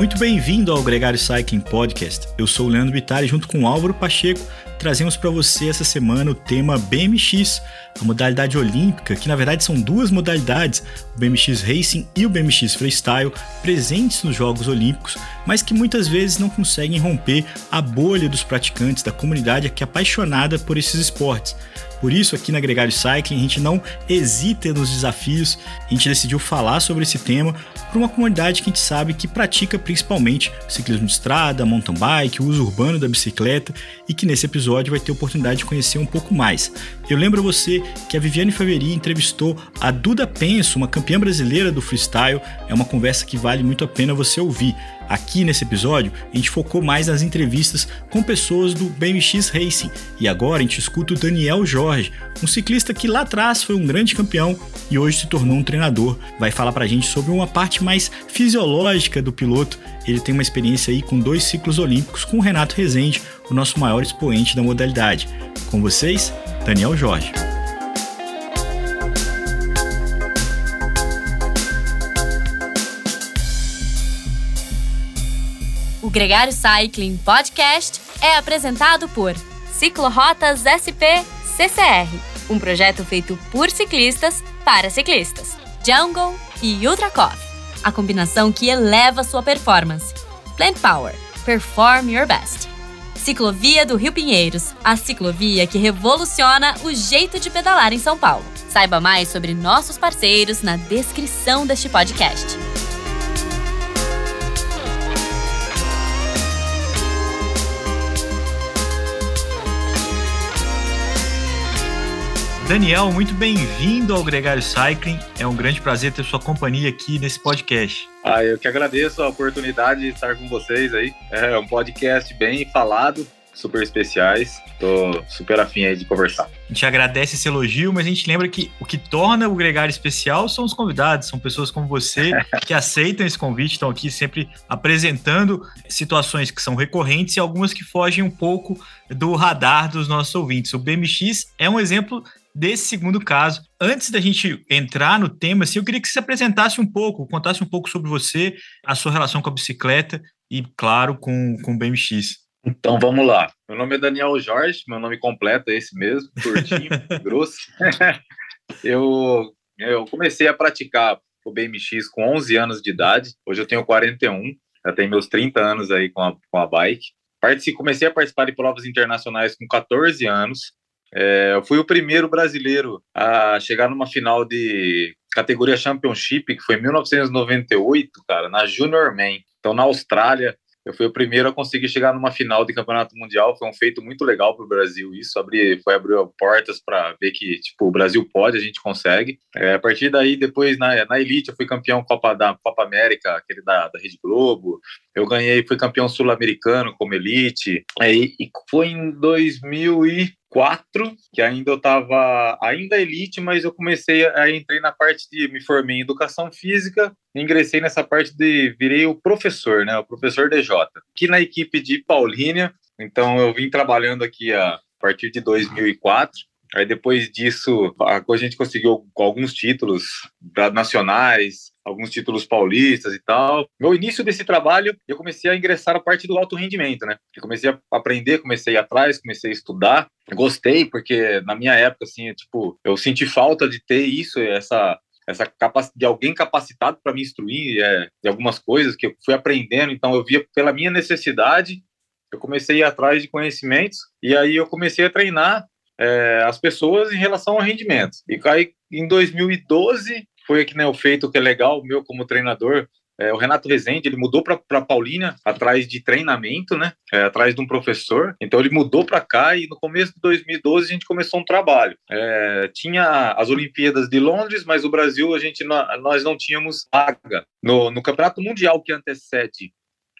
Muito bem-vindo ao Gregário Cycling Podcast. Eu sou o Leandro Bittar e junto com o Álvaro Pacheco trazemos para você essa semana o tema BMX, a modalidade olímpica, que na verdade são duas modalidades, o BMX Racing e o BMX Freestyle, presentes nos Jogos Olímpicos, mas que muitas vezes não conseguem romper a bolha dos praticantes, da comunidade que é apaixonada por esses esportes. Por isso, aqui na Gregário Cycling, a gente não hesita nos desafios, a gente decidiu falar sobre esse tema para uma comunidade que a gente sabe que pratica principalmente ciclismo de estrada, mountain bike, uso urbano da bicicleta e que nesse episódio vai ter oportunidade de conhecer um pouco mais. Eu lembro você que a Viviane Faveri entrevistou a Duda Penso, uma campeã brasileira do freestyle. É uma conversa que vale muito a pena você ouvir. Aqui nesse episódio, a gente focou mais nas entrevistas com pessoas do BMX Racing e agora a gente escuta o Daniel Jorge, um ciclista que lá atrás foi um grande campeão e hoje se tornou um treinador. Vai falar pra gente sobre uma parte mais fisiológica do piloto. Ele tem uma experiência aí com dois ciclos olímpicos com o Renato Rezende, o nosso maior expoente da modalidade. Com vocês, Daniel Jorge. O Gregário Cycling Podcast é apresentado por Ciclorotas SP CCR, um projeto feito por ciclistas para ciclistas. Jungle e Ultra Coffee, a combinação que eleva sua performance. Plant Power, perform your best. Ciclovia do Rio Pinheiros, a ciclovia que revoluciona o jeito de pedalar em São Paulo. Saiba mais sobre nossos parceiros na descrição deste podcast. Daniel, muito bem-vindo ao Gregário Cycling. É um grande prazer ter sua companhia aqui nesse podcast. Ah, eu que agradeço a oportunidade de estar com vocês aí. É um podcast bem falado, super especiais. Tô super afim aí de conversar. A gente agradece esse elogio, mas a gente lembra que o que torna o Gregário especial são os convidados, são pessoas como você que aceitam esse convite, estão aqui sempre apresentando situações que são recorrentes e algumas que fogem um pouco do radar dos nossos ouvintes. O BMX é um exemplo desse segundo caso. Antes da gente entrar no tema, assim, eu queria que você se apresentasse um pouco, contasse um pouco sobre você, a sua relação com a bicicleta e, claro, com, com o BMX. Então vamos lá. Meu nome é Daniel Jorge, meu nome completo é esse mesmo, curtinho, grosso. eu, eu comecei a praticar o BMX com 11 anos de idade, hoje eu tenho 41, já tenho meus 30 anos aí com a, com a bike. comecei a participar de provas internacionais com 14 anos, é, eu fui o primeiro brasileiro a chegar numa final de categoria Championship, que foi em 1998, cara, na Junior Man. Então, na Austrália, eu fui o primeiro a conseguir chegar numa final de campeonato mundial. Foi um feito muito legal para o Brasil. Isso abrir, foi abrir portas para ver que tipo o Brasil pode, a gente consegue. É, a partir daí, depois na, na elite, eu fui campeão Copa da Copa América, aquele da, da Rede Globo. Eu ganhei, fui campeão sul-americano como elite. É, e foi em 2000 e quatro, que ainda eu estava ainda elite, mas eu comecei a entrei na parte de me formei em educação física, ingressei nessa parte de virei o professor, né, o professor DJ, aqui na equipe de Paulínia. Então eu vim trabalhando aqui a, partir de 2004. Aí depois disso, a gente conseguiu alguns títulos nacionais, alguns títulos paulistas e tal. No início desse trabalho, eu comecei a ingressar a parte do alto rendimento, né? Eu comecei a aprender, comecei a ir atrás, comecei a estudar. Gostei, porque na minha época, assim, tipo, eu senti falta de ter isso, essa essa de alguém capacitado para me instruir é, de algumas coisas que eu fui aprendendo, então eu via pela minha necessidade, eu comecei a ir atrás de conhecimentos e aí eu comecei a treinar é, as pessoas em relação ao rendimento. E aí, em 2012 foi aqui né, o feito que é legal, meu como treinador, é, o Renato Rezende, ele mudou para Paulínia atrás de treinamento, né? É, atrás de um professor. Então ele mudou para cá e no começo de 2012 a gente começou um trabalho. É, tinha as Olimpíadas de Londres, mas o Brasil a gente nós não tínhamos vaga no, no Campeonato Mundial que antecede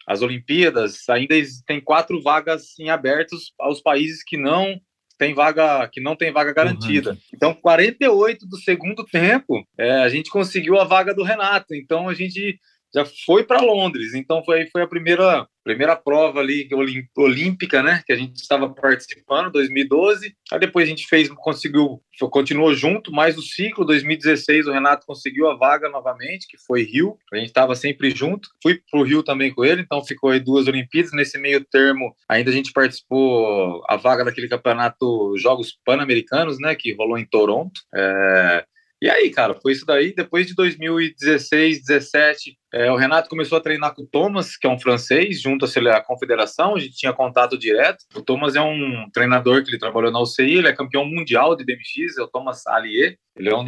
as Olimpíadas. Ainda tem quatro vagas em abertos aos países que não tem vaga que não tem vaga garantida. Uhum. Então, 48 do segundo tempo, é, a gente conseguiu a vaga do Renato. Então, a gente já foi para Londres. Então foi, foi a primeira primeira prova ali olímpica, né, que a gente estava participando, 2012. Aí depois a gente fez, conseguiu, continuou junto, mais o ciclo 2016 o Renato conseguiu a vaga novamente, que foi Rio. A gente estava sempre junto. Fui pro Rio também com ele, então ficou aí duas Olimpíadas. Nesse meio termo, ainda a gente participou a vaga daquele campeonato Jogos Pan-Americanos, né, que rolou em Toronto. É, e aí, cara, foi isso daí. Depois de 2016, 17, é, o Renato começou a treinar com o Thomas, que é um francês, junto à confederação. A gente tinha contato direto. O Thomas é um treinador que ele trabalhou na UCI, ele é campeão mundial de BMX, é o Thomas Allier. Ele é um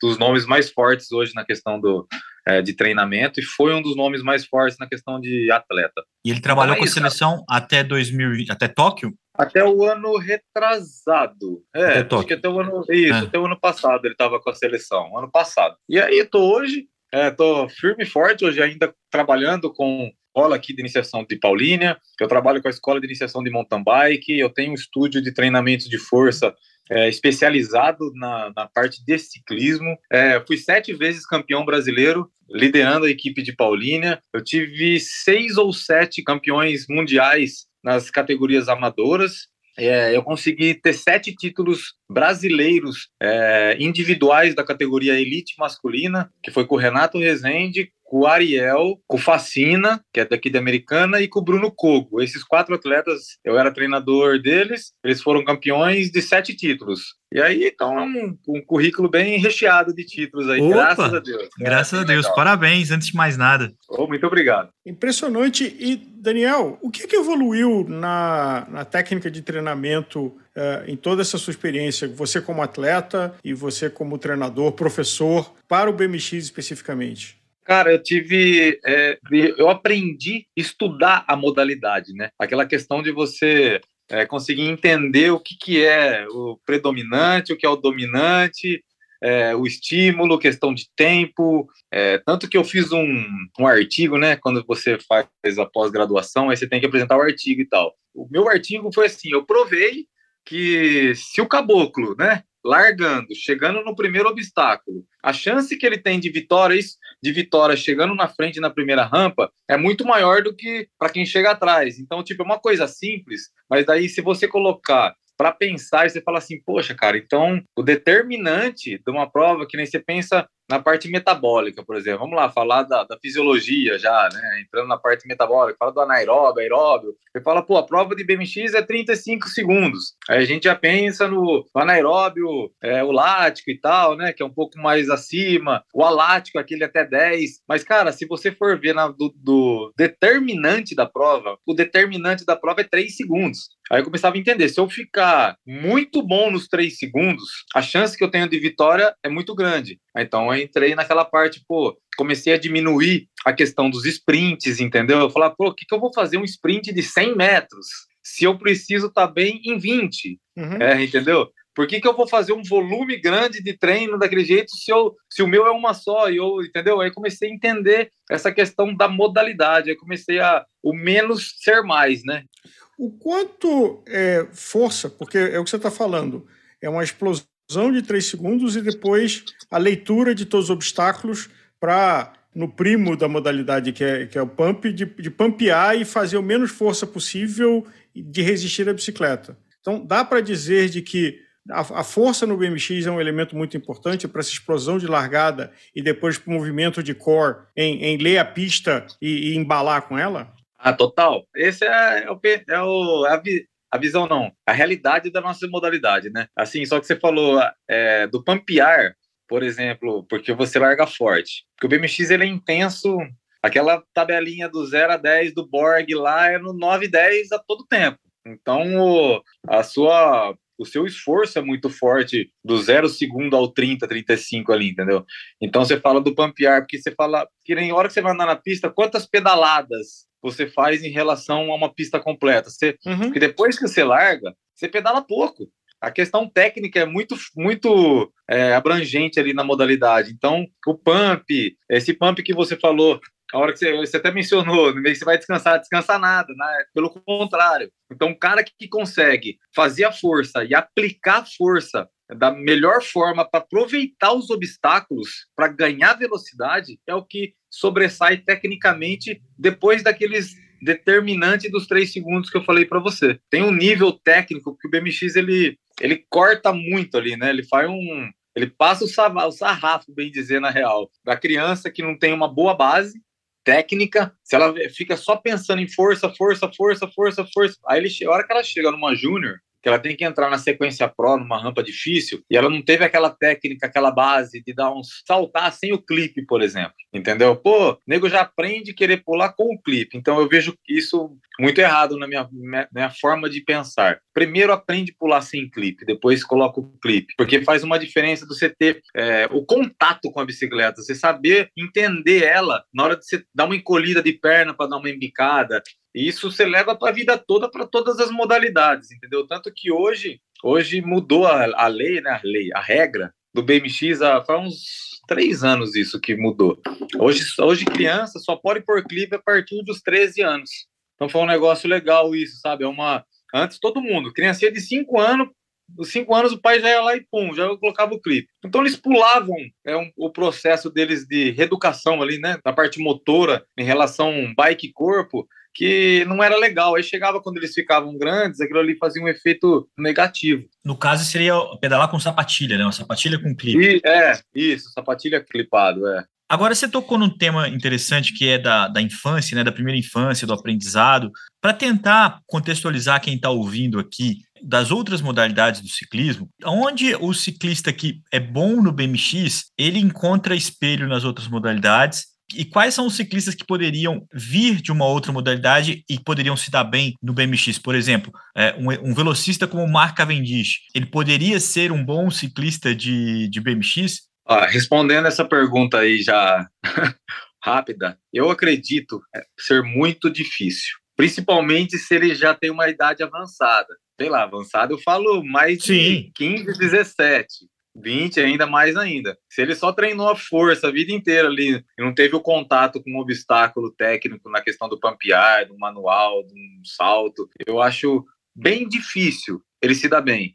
dos nomes mais fortes hoje na questão do, é, de treinamento e foi um dos nomes mais fortes na questão de atleta. E ele trabalhou com a seleção até 2000, até Tóquio? Até o ano retrasado. É, até acho que até o ano. Isso, é. até o ano passado ele estava com a seleção, ano passado. E aí, tô hoje, é, tô firme e forte, hoje ainda trabalhando com escola aqui de iniciação de Paulínia, eu trabalho com a escola de iniciação de mountain bike, eu tenho um estúdio de treinamento de força é, especializado na, na, parte de ciclismo. É, fui sete vezes campeão brasileiro, liderando a equipe de Paulínia. Eu tive seis ou sete campeões mundiais nas categorias amadoras. É, eu consegui ter sete títulos brasileiros é, individuais da categoria elite masculina, que foi com o Renato Rezende, com o Ariel, com o Facina, que é daqui de Americana, e com o Bruno Cogo. Esses quatro atletas, eu era treinador deles, eles foram campeões de sete títulos. E aí, então, é um, um currículo bem recheado de títulos aí, Opa, graças a Deus. Graças é, a Deus, legal. parabéns, antes de mais nada. Oh, muito obrigado. Impressionante. E, Daniel, o que, que evoluiu na, na técnica de treinamento uh, em toda essa sua experiência, você como atleta e você como treinador, professor, para o BMX especificamente? Cara, eu tive. É, eu aprendi a estudar a modalidade, né? Aquela questão de você é, conseguir entender o que, que é o predominante, o que é o dominante, é, o estímulo, questão de tempo. É, tanto que eu fiz um, um artigo, né? Quando você faz a pós-graduação, aí você tem que apresentar o artigo e tal. O meu artigo foi assim: eu provei que se o caboclo, né? Largando, chegando no primeiro obstáculo, a chance que ele tem de vitória, de vitória chegando na frente na primeira rampa é muito maior do que para quem chega atrás. Então, tipo, é uma coisa simples, mas daí se você colocar para pensar e você fala assim, poxa, cara, então o determinante de uma prova que nem você pensa na parte metabólica, por exemplo. Vamos lá, falar da, da, fisiologia já, né? Entrando na parte metabólica, fala do anaeróbio, aeróbio. Você fala, pô, a prova de BMX é 35 segundos. Aí a gente já pensa no, anaeróbio, é, o lático e tal, né? Que é um pouco mais acima. O alático, aquele até 10. Mas, cara, se você for ver na, do, do determinante da prova, o determinante da prova é 3 segundos. Aí eu começava a entender, se eu ficar muito bom nos 3 segundos, a chance que eu tenho de vitória é muito grande. Então eu entrei naquela parte, pô, comecei a diminuir a questão dos sprints, entendeu? Eu falava, pô, o que, que eu vou fazer um sprint de 100 metros se eu preciso estar tá bem em 20? Uhum. É, entendeu? Por que, que eu vou fazer um volume grande de treino daquele jeito se, eu, se o meu é uma só? E eu, entendeu? Aí comecei a entender essa questão da modalidade. Aí comecei a o menos ser mais, né? O quanto é força, porque é o que você está falando, é uma explosão de três segundos e depois a leitura de todos os obstáculos para, no primo da modalidade, que é, que é o pump, de, de pampear e fazer o menos força possível de resistir à bicicleta. Então, dá para dizer de que a, força no BMX é um elemento muito importante para essa explosão de largada e depois para o movimento de core em, em ler a pista e, e embalar com ela? Ah, total. Esse é, é o, é o, a, a visão não, a realidade da nossa modalidade, né? Assim, só que você falou é, do pampear, por exemplo, porque você larga forte. Porque o BMX ele é intenso, aquela tabelinha do 0 a 10 do Borg lá é no 9 e 10 a todo tempo. Então, a sua o seu esforço é muito forte do 0 segundo ao 30, 35 ali, entendeu? Então você fala do pampear, porque você fala que nem hora que você vai andar na pista, quantas pedaladas você faz em relação a uma pista completa. Você, uhum. Porque depois que você larga, você pedala pouco. A questão técnica é muito, muito é, abrangente ali na modalidade. Então, o pump, esse pump que você falou, a hora que você, você até mencionou, no meio que você vai descansar, descansa nada, né? pelo contrário. Então, o cara que consegue fazer a força e aplicar a força da melhor forma para aproveitar os obstáculos, para ganhar velocidade, é o que sobressai tecnicamente depois daqueles determinante dos três segundos que eu falei para você. Tem um nível técnico que o BMX ele, ele corta muito ali, né? Ele faz um. Ele passa o, sarrafo, bem dizer, na real, da criança que não tem uma boa base técnica, se ela fica só pensando em força, força, força, força, força, aí ele, a hora que ela chega numa júnior, que ela tem que entrar na sequência pro numa rampa difícil e ela não teve aquela técnica, aquela base de dar um saltar sem o clipe, por exemplo. Entendeu? Pô, nego já aprende querer pular com o clipe. Então eu vejo isso muito errado na minha, minha forma de pensar. Primeiro aprende a pular sem clipe, depois coloca o clipe, porque faz uma diferença do você ter é, o contato com a bicicleta, você saber entender ela na hora de você dar uma encolhida de perna para dar uma embicada, e isso você leva para a vida toda, para todas as modalidades, entendeu? Tanto que hoje, hoje mudou a, a lei, né? A lei, a regra do BMX há faz uns três anos isso que mudou. Hoje, hoje criança só pode pôr clipe a partir dos 13 anos. Então foi um negócio legal isso, sabe? É uma antes todo mundo, criança de 5 anos, dos 5 anos o pai já ia lá e pum, já colocava o clipe. Então eles pulavam é um, o processo deles de reeducação ali, né, da parte motora em relação bike corpo, que não era legal. Aí chegava quando eles ficavam grandes, aquilo ali fazia um efeito negativo. No caso, seria pedalar com sapatilha, né? Uma sapatilha com clipe. E, é, isso, sapatilha clipado, é. Agora você tocou num tema interessante que é da, da infância, né? Da primeira infância, do aprendizado. Para tentar contextualizar quem está ouvindo aqui das outras modalidades do ciclismo, onde o ciclista que é bom no BMX, ele encontra espelho nas outras modalidades e quais são os ciclistas que poderiam vir de uma outra modalidade e poderiam se dar bem no BMX? Por exemplo, é, um, velocista como o Mark Cavendish, ele poderia ser um bom ciclista de, de BMX? Ah, respondendo essa pergunta aí já rápida, eu acredito é, ser muito difícil, principalmente se ele já tem uma idade avançada. Sei lá, avançada eu falo mais de Sim. 15, 17. 20 ainda mais ainda. Se ele só treinou a força a vida inteira ali e não teve o contato com um obstáculo técnico na questão do pampear, do manual, do salto, eu acho bem difícil ele se dar bem.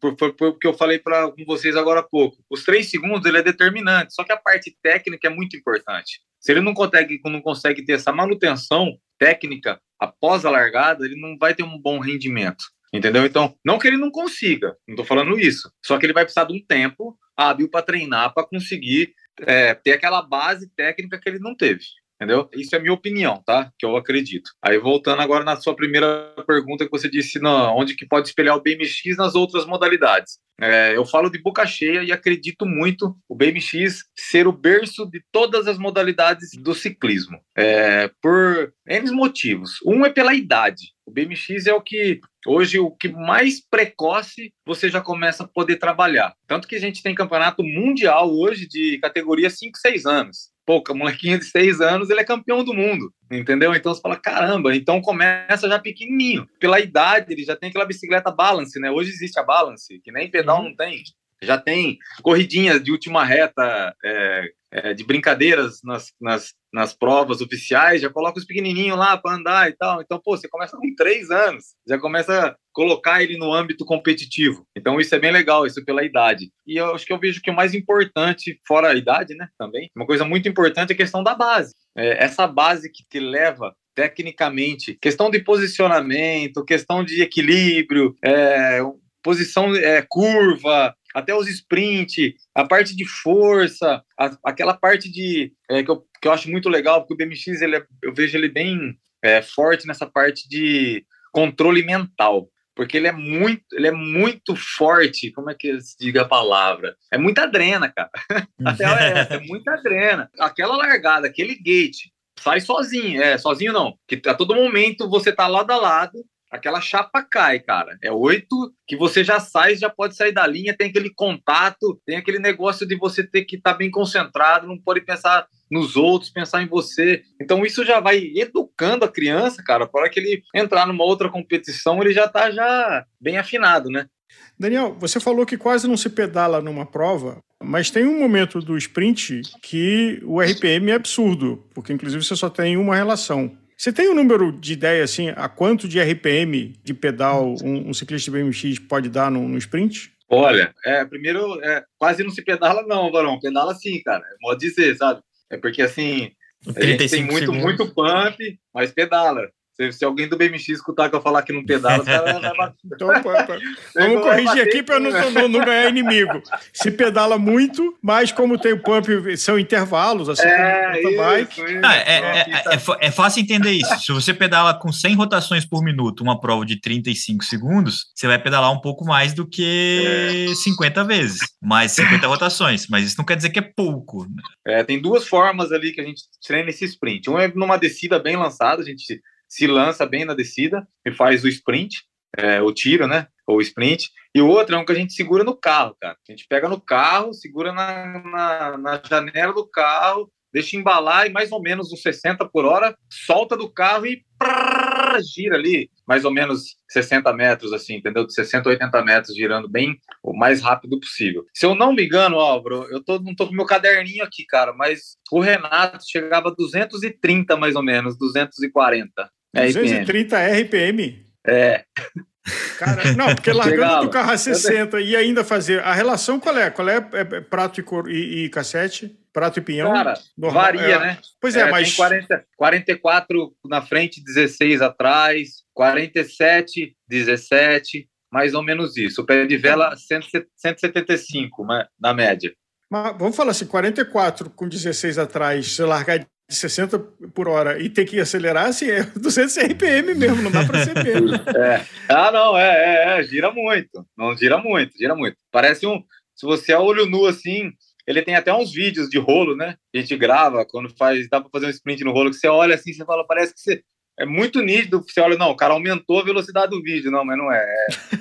Por, por que eu falei para vocês agora há pouco. Os três segundos ele é determinante, só que a parte técnica é muito importante. Se ele não consegue, não consegue ter essa manutenção técnica após a largada, ele não vai ter um bom rendimento. Entendeu? Então, não que ele não consiga, não estou falando isso. Só que ele vai precisar de um tempo hábil para treinar, para conseguir é, ter aquela base técnica que ele não teve. Entendeu? Isso é minha opinião, tá? Que eu acredito. Aí voltando agora na sua primeira pergunta que você disse, não, onde que pode espelhar o BMX nas outras modalidades? É, eu falo de boca cheia e acredito muito o BMX ser o berço de todas as modalidades do ciclismo, é, por N motivos. Um é pela idade. O BMX é o que hoje o que mais precoce você já começa a poder trabalhar. Tanto que a gente tem campeonato mundial hoje de categoria 5, 6 anos pô, molequinho de seis anos, ele é campeão do mundo, entendeu? Então você fala, caramba, então começa já pequenininho. Pela idade, ele já tem aquela bicicleta balance, né? Hoje existe a balance, que nem pedal uhum. não tem. Já tem corridinhas de última reta, é, é, de brincadeiras nas, nas, nas provas oficiais, já coloca os pequenininhos lá para andar e tal. Então, pô, você começa com três anos, já começa a colocar ele no âmbito competitivo. Então, isso é bem legal, isso pela idade. E eu acho que eu vejo que o mais importante, fora a idade, né, também, uma coisa muito importante é a questão da base. É, essa base que te leva tecnicamente, questão de posicionamento, questão de equilíbrio, é, posição é, curva, até os sprint, a parte de força, a, aquela parte de é, que, eu, que eu acho muito legal, porque o BMX ele é, eu vejo ele bem é, forte nessa parte de controle mental, porque ele é muito, ele é muito forte, como é que se diga a palavra? É muita drena, cara. Até é, muita drena. Aquela largada, aquele gate, sai sozinho, é, sozinho não, que a todo momento você tá lado a lado, aquela chapa cai, cara. É oito que você já sai, já pode sair da linha, tem aquele contato, tem aquele negócio de você ter que estar tá bem concentrado, não pode pensar nos outros, pensar em você. Então isso já vai educando a criança, cara, para que ele entrar numa outra competição, ele já está já bem afinado, né? Daniel, você falou que quase não se pedala numa prova, mas tem um momento do sprint que o RPM é absurdo, porque inclusive você só tem uma relação. Você tem um número de ideia, assim, a quanto de RPM de pedal um, um ciclista BMX pode dar no, no sprint? Olha, é, primeiro, é, quase não se pedala, não, Varão. Pedala sim, cara. É modo dizer, sabe? É porque assim, a gente tem muito, segundos. muito pump, mas pedala. Se, se, alguém do BMX escutar que eu falar que não pedala. Então, vamos corrigir aqui para não, não, não, ganhar inimigo. Se pedala muito, mas como tem o pump, são intervalos, assim é, como bike. Ah, é, é, é, é, fácil entender isso. Se você pedala com 100 rotações por minuto, uma prova de 35 segundos, você vai pedalar um pouco mais do que 50 vezes, mais 50 rotações. Mas isso não quer dizer que é pouco. É, tem duas formas ali que a gente treina esse sprint. Um é numa descida bem lançada, a gente se lança bem na descida e faz o sprint, é, o tiro, né? Ou sprint. E o outro é um que a gente segura no carro, cara. A gente pega no carro, segura na, na, na janela do carro, deixa embalar e mais ou menos uns 60 por hora, solta do carro e prrr, gira ali, mais ou menos 60 metros, assim, entendeu? De 60 a 80 metros, girando bem o mais rápido possível. Se eu não me engano, Álvaro, eu tô, não tô com meu caderninho aqui, cara, mas o Renato chegava a 230 mais ou menos, 240. É 230 RPM? É. Cara, não, porque largando do carro a 60 e ainda fazer. A relação qual é? Qual é, é, é prato e, cor, e, e, cassete? Prato e pinhão? Cara, normal, varia, é, né? Pois é, é mas. Tem 40, 44 na frente, 16 atrás, 47, 17, mais ou menos isso. O pé de vela, 175 né, na média. Mas vamos falar assim: 44 com 16 atrás, se largar de 60 por hora e ter que acelerar, assim, é 200 RPM mesmo, não dá para ser menos. É. Ah, não, é, é, é, gira muito. Não gira muito, gira muito. Parece um. Se você é olho nu assim, ele tem até uns vídeos de rolo, né? A gente grava quando faz, dá para fazer um sprint no rolo, que você olha assim, você fala, parece que você. É muito nítido, você olha, não, o cara aumentou a velocidade do vídeo, não, mas não é.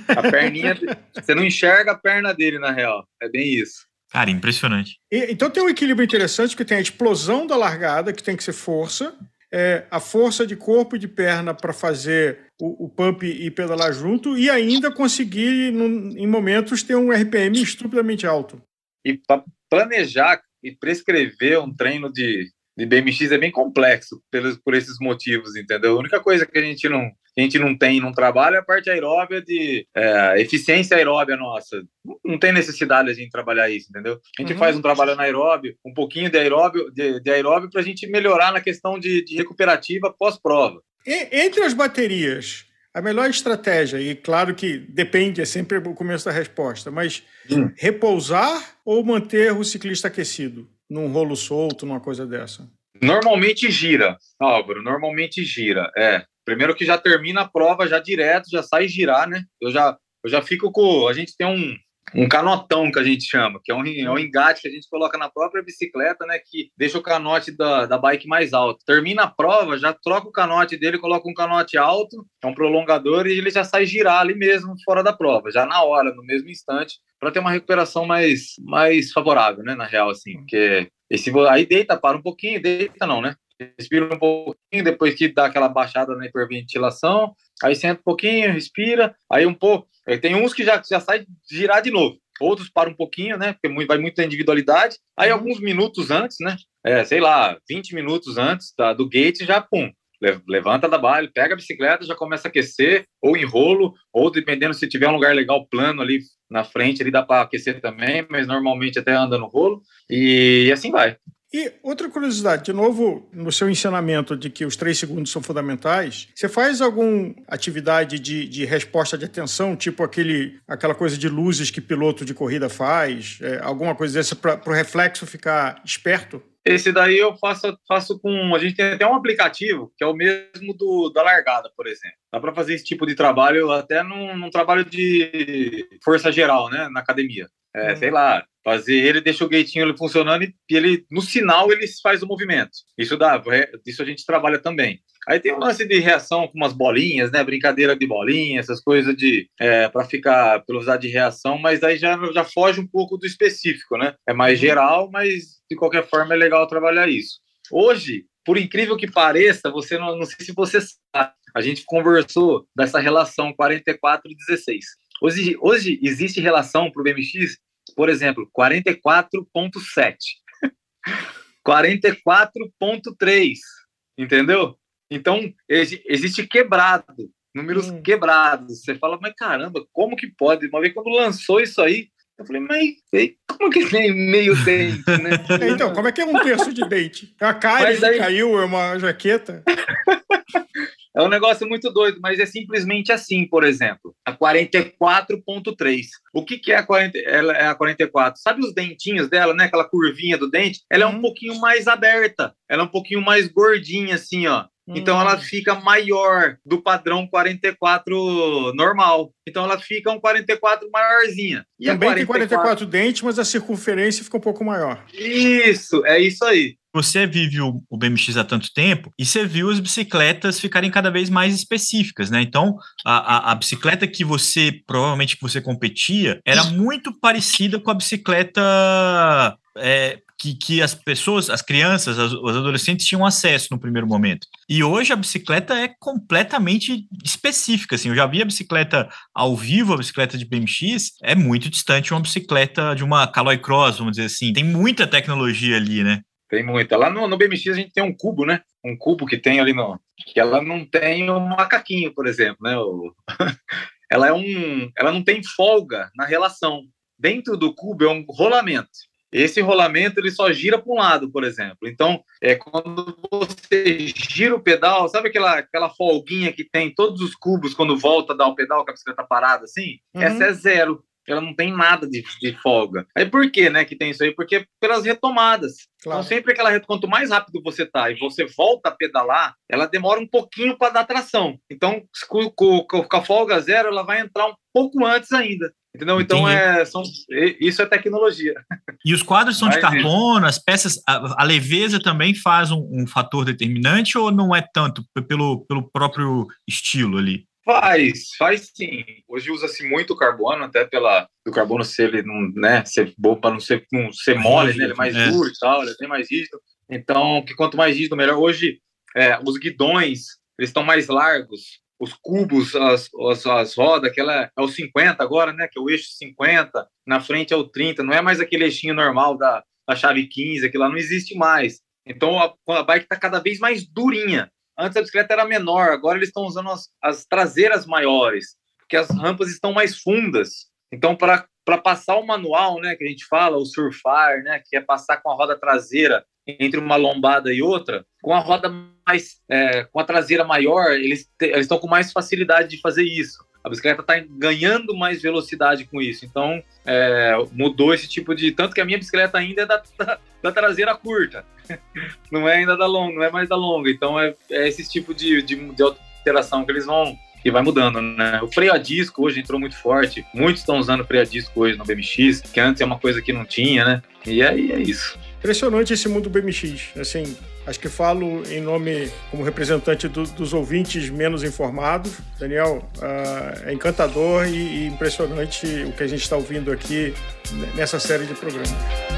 é a perninha, você não enxerga a perna dele, na real. É bem isso. Cara, impressionante. E, então tem um equilíbrio interessante que tem a explosão da largada, que tem que ser força, é, a força de corpo e de perna para fazer o, o, pump e pedalar junto, e ainda conseguir, num, em momentos, ter um RPM estupidamente alto. E para planejar e prescrever um treino de de BMX é bem complexo pelos, por esses motivos, entendeu? A única coisa que a gente não, a gente não tem no trabalho é a parte aeróbia de é, eficiência aeróbia nossa. Não tem necessidade a gente trabalhar isso, entendeu? A gente uhum. faz um trabalho anaeróbio, um pouquinho de aeróbio, de, de aeróbio para a gente melhorar na questão de, de recuperativa pós-prova. Entre as baterias, a melhor estratégia, e claro que depende, é sempre o começo da resposta, mas hum. repousar ou manter o ciclista aquecido? num rolo solto, numa coisa dessa? Normalmente gira, Álvaro, normalmente gira. É, primeiro que já termina a prova já direto, já sai girar, né? Eu já, eu já fico com. A gente tem um, um canotão que a gente chama, que é um, é um engate que a gente coloca na própria bicicleta, né? Que deixa o canote da, da bike mais alto. Termina a prova, já troca o canote dele, coloca um canote alto, é um prolongador, e ele já sai girar ali mesmo, fora da prova, já na hora, no mesmo instante para ter uma recuperação mais, mais favorável, né? Na real, assim, porque esse, aí deita, para um pouquinho, deita não, né? Respira um pouquinho, depois que dá aquela baixada na hiperventilação, aí senta um pouquinho, respira, aí um pouco. Tem uns que já, já sai girar de novo, outros param um pouquinho, né? Porque vai muito da individualidade. Aí uhum. alguns minutos antes, né? É, sei lá, 20 minutos antes da, do gate, já pum, levanta da baile, pega a bicicleta, já começa a aquecer, ou enrolo, ou dependendo se tiver um lugar legal plano ali na frente, ali dá para aquecer também, mas normalmente até anda no rolo, e assim vai. E outra curiosidade, de novo, no seu ensinamento de que os três segundos são fundamentais, você faz alguma atividade de, de resposta de atenção, tipo aquele, aquela coisa de luzes que piloto de corrida faz, é, alguma coisa dessa para o reflexo ficar esperto? Esse daí eu faço, faço com. A gente tem até um aplicativo que é o mesmo do da largada, por exemplo. Dá para fazer esse tipo de trabalho até num, num, trabalho de força geral, né? Na academia. É, hum. Sei lá, fazer ele deixa o gatinho ele funcionando e ele no sinal ele faz o movimento. Isso dá, isso a gente trabalha também. Aí tem um lance de reação com umas bolinhas, né? Brincadeira de bolinha, essas coisas de é, para ficar velocidade de reação, mas aí já, já foge um pouco do específico, né? É mais uhum. geral, mas de qualquer forma é legal trabalhar isso. Hoje, por incrível que pareça, você não, não sei se você sabe, a gente conversou dessa relação 44 e 16. Hoje, hoje existe relação para o BMX, por exemplo, 44.7, 44.3, entendeu? Então, existe quebrado números hum. quebrados. Você fala, mas caramba, como que pode? Uma vez quando lançou isso aí, eu falei, mas como que tem meio dente, né? então, como é que é um terço de dente? A cara aí... caiu, é uma jaqueta. É um negócio muito doido, mas é simplesmente assim, por exemplo, a 44.3. O que, que é a, 40, ela é a 44? Sabe os dentinhos dela, né? Aquela curvinha do dente? Ela é um uhum. pouquinho mais aberta, ela é um pouquinho mais gordinha, assim, ó. Então ela hum. fica maior do padrão 44 normal. Então ela fica um 44 maiorzinha. E Também 44... tem 44 dentes, mas a circunferência fica um pouco maior. Isso, é isso aí. Você vive o, o BMX há tanto tempo e você viu as bicicletas ficarem cada vez mais específicas, né? Então, a, a, a bicicleta que você, provavelmente que você competia, era muito parecida com a bicicleta é, que, que as pessoas, as crianças, as, os adolescentes tinham acesso no primeiro momento. E hoje a bicicleta é completamente específica. Assim, eu já vi a bicicleta ao vivo, a bicicleta de BMX, é muito distante uma bicicleta de uma Caloi Cross, vamos dizer assim. Tem muita tecnologia ali, né? Tem muita. Lá no, no BMX a gente tem um cubo, né? Um cubo que tem ali no. que ela não tem um macaquinho, por exemplo, né? O... ela é um. Ela não tem folga na relação. Dentro do cubo é um rolamento. Esse rolamento ele só gira para um lado, por exemplo. Então, é quando você gira o pedal, sabe aquela, aquela folguinha que tem todos os cubos quando volta a dar o pedal com a bicicleta parada assim? Uhum. Essa é zero. Ela não tem nada de, de folga. Aí por que, né, que tem isso aí? Porque pelas retomadas. Claro. Então, sempre aquela quanto mais rápido você tá e você volta a pedalar, ela demora um pouquinho para dar tração. Então, com, com, com a folga zero, ela vai entrar um pouco antes ainda. Entendeu? Então, é, são, isso é tecnologia. E os quadros são Mas, de carbono, as peças, a, a leveza também faz um, um, fator determinante ou não é tanto pelo, pelo próprio estilo ali? Faz, faz sim. Hoje usa-se muito carbono, até pela do carbono ser ele não, né, ser bom para não ser, não ser mole, né, ele é mais é. duro e tal, ele é bem mais rígido. Então, que quanto mais rígido, melhor. Hoje, é, os guidões, eles estão mais largos, os cubos, as, as, as rodas, aquela é o 50 agora, né? Que é o eixo 50, na frente é o 30, não é mais aquele eixinho normal da, da chave 15, aquilo lá não existe mais. Então a, a bike está cada vez mais durinha. Antes a bicicleta era menor, agora eles estão usando as, as traseiras maiores, porque as rampas estão mais fundas. Então, para passar o manual, né, que a gente fala, o surfar, né, que é passar com a roda traseira entre uma lombada e outra, com a roda mais, é, com a traseira maior, eles estão com mais facilidade de fazer isso. A bicicleta está ganhando mais velocidade com isso. Então, é, mudou esse tipo de. Tanto que a minha bicicleta ainda é da, da, da traseira curta. não é ainda da longa, não é mais da longa. Então, é, é esse tipo de, de, de alteração que eles vão, que vai mudando, né? O freio a disco hoje entrou muito forte. Muitos estão usando freio a disco hoje no BMX, que antes é uma coisa que não tinha, né? E aí é isso. Impressionante esse mundo BMX. Assim, acho que falo em nome como representante do, dos ouvintes menos informados. Daniel, uh, é encantador e, e impressionante o que a gente está ouvindo aqui nessa série de programas.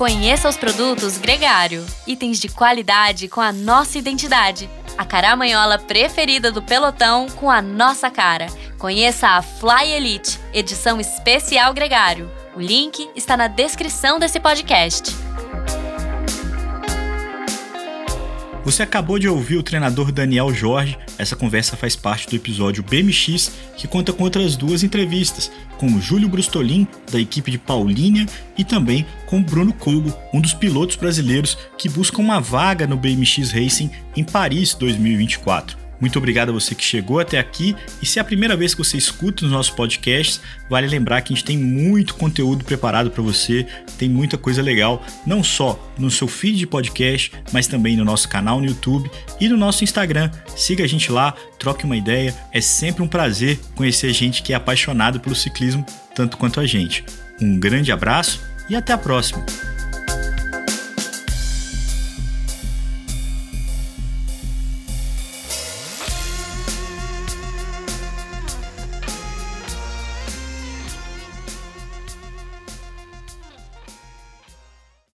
Conheça os produtos Gregário, itens de qualidade com a nossa identidade. A caramanhola preferida do pelotão com a nossa cara. Conheça a Fly Elite, edição especial Gregário. O link está na descrição desse podcast. Você acabou de ouvir o treinador Daniel Jorge. Essa conversa faz parte do episódio BMX, que conta com outras duas entrevistas, com Júlio Brustolin, da equipe de Paulínia, e também com Bruno Kogo, um dos pilotos brasileiros que busca uma vaga no BMX Racing em Paris 2024. Muito obrigado a você que chegou até aqui. E se é a primeira vez que você escuta os nossos podcasts, vale lembrar que a gente tem muito conteúdo preparado para você, tem muita coisa legal, não só no seu feed de podcast, mas também no nosso canal no YouTube e no nosso Instagram. Siga a gente lá, troque uma ideia. É sempre um prazer conhecer gente que é apaixonada pelo ciclismo tanto quanto a gente. Um grande abraço e até a próxima!